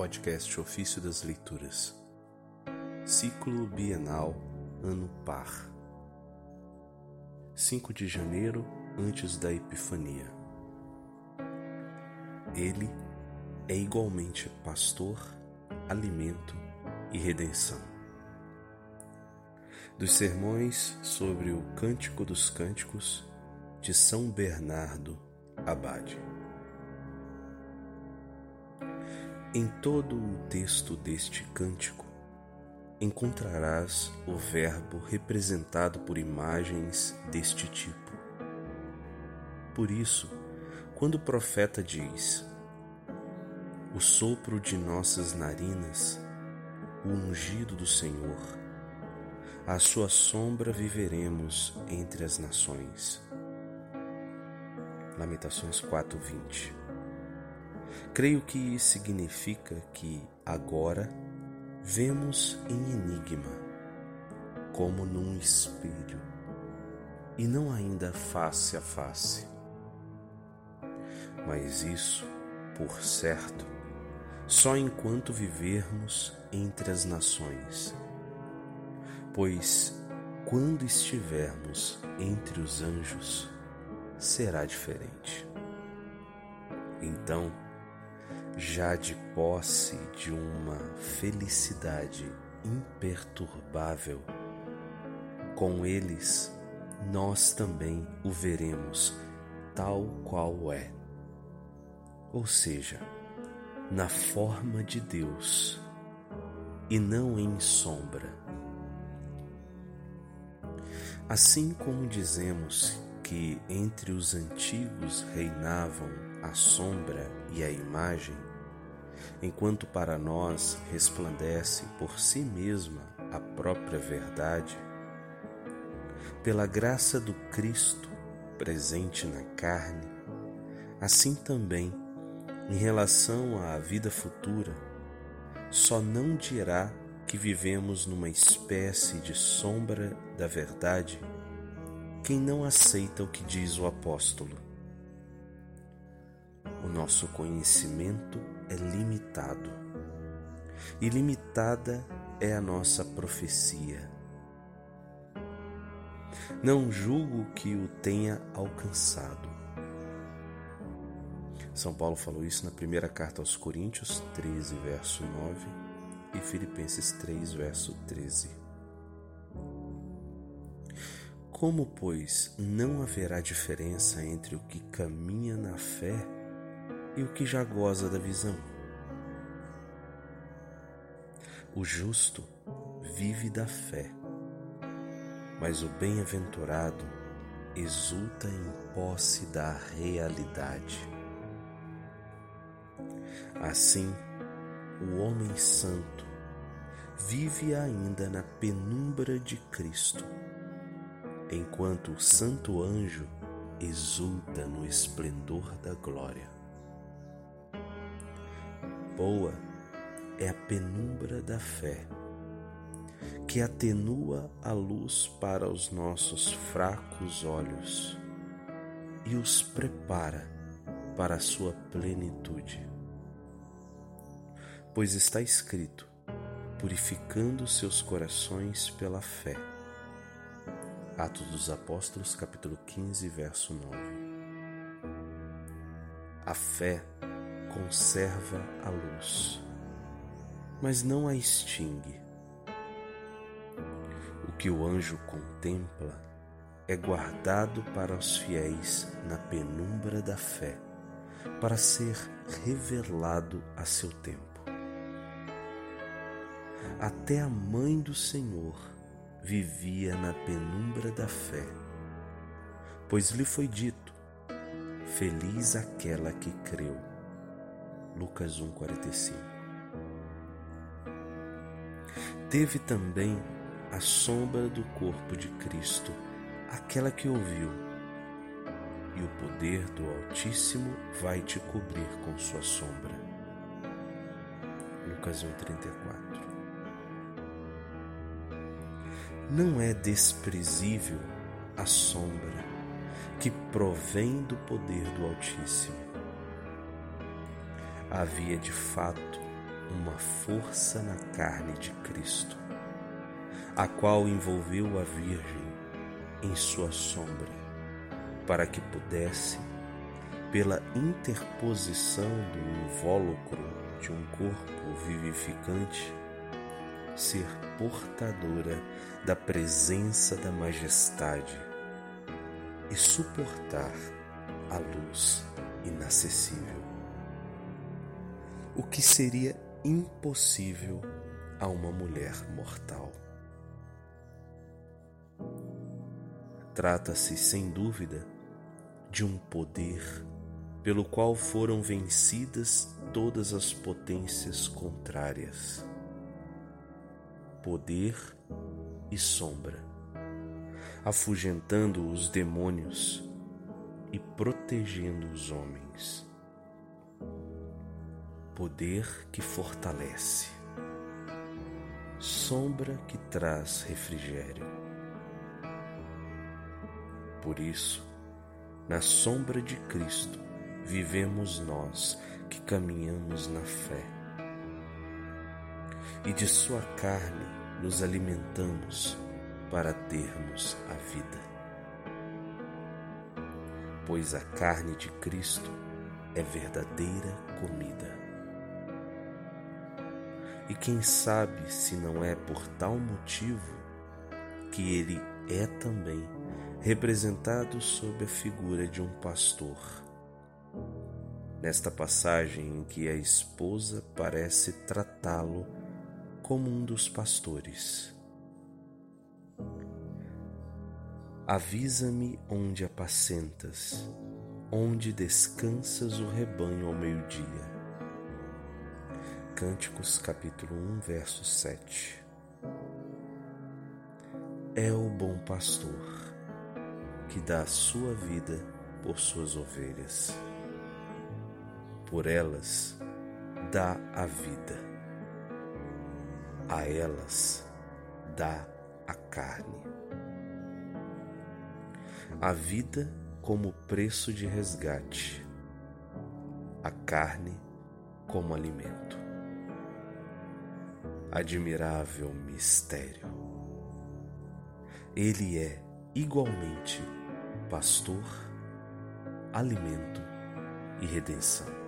podcast Ofício das Leituras, Ciclo Bienal, Ano Par, 5 de janeiro antes da Epifania. Ele é igualmente pastor, alimento e redenção. Dos sermões sobre o Cântico dos Cânticos de São Bernardo Abade. Em todo o texto deste cântico encontrarás o Verbo representado por imagens deste tipo. Por isso, quando o profeta diz: O sopro de nossas narinas, o ungido do Senhor, à sua sombra viveremos entre as nações. Lamentações 4:20 Creio que significa que agora vemos em enigma, como num espelho, e não ainda face a face. Mas isso, por certo, só enquanto vivermos entre as nações. Pois quando estivermos entre os anjos, será diferente. Então, já de posse de uma felicidade imperturbável, com eles nós também o veremos tal qual é, ou seja, na forma de Deus e não em sombra. Assim como dizemos que entre os antigos reinavam a sombra e a imagem, enquanto para nós resplandece por si mesma a própria verdade, pela graça do Cristo presente na carne, assim também, em relação à vida futura, só não dirá que vivemos numa espécie de sombra da verdade quem não aceita o que diz o apóstolo. O nosso conhecimento é limitado e limitada é a nossa profecia. Não julgo que o tenha alcançado. São Paulo falou isso na primeira carta aos Coríntios 13, verso 9 e Filipenses 3, verso 13. Como, pois, não haverá diferença entre o que caminha na fé e o que já goza da visão? O justo vive da fé, mas o bem-aventurado exulta em posse da realidade. Assim, o homem santo vive ainda na penumbra de Cristo enquanto o santo anjo exulta no esplendor da glória. Boa é a penumbra da fé, que atenua a luz para os nossos fracos olhos e os prepara para a sua plenitude. Pois está escrito: purificando seus corações pela fé Atos dos Apóstolos, capítulo 15, verso 9. A fé conserva a luz, mas não a extingue. O que o anjo contempla é guardado para os fiéis na penumbra da fé, para ser revelado a seu tempo. Até a mãe do Senhor vivia na penumbra da fé, pois lhe foi dito: Feliz aquela que creu. Lucas 1:45. Teve também a sombra do corpo de Cristo, aquela que ouviu, e o poder do Altíssimo vai te cobrir com sua sombra. Lucas 1:34 não é desprezível a sombra que provém do poder do Altíssimo. Havia de fato uma força na carne de Cristo, a qual envolveu a Virgem em sua sombra, para que pudesse, pela interposição do invólucro de um corpo vivificante, ser portadora da presença da majestade e suportar a luz inacessível. O que seria impossível a uma mulher mortal. Trata-se, sem dúvida, de um poder pelo qual foram vencidas todas as potências contrárias. Poder e sombra, afugentando os demônios e protegendo os homens. Poder que fortalece, sombra que traz refrigério. Por isso, na sombra de Cristo, vivemos nós que caminhamos na fé. E de Sua carne nos alimentamos para termos a vida. Pois a carne de Cristo é verdadeira comida. E quem sabe se não é por tal motivo que ele é também representado sob a figura de um pastor. Nesta passagem em que a esposa parece tratá-lo como um dos pastores. Avisa-me onde apacentas, onde descansas o rebanho ao meio-dia. Cânticos capítulo 1, verso 7. É o bom pastor que dá a sua vida por suas ovelhas. Por elas dá a vida, a elas dá a carne. A vida como preço de resgate, a carne como alimento. Admirável mistério. Ele é igualmente pastor, alimento e redenção.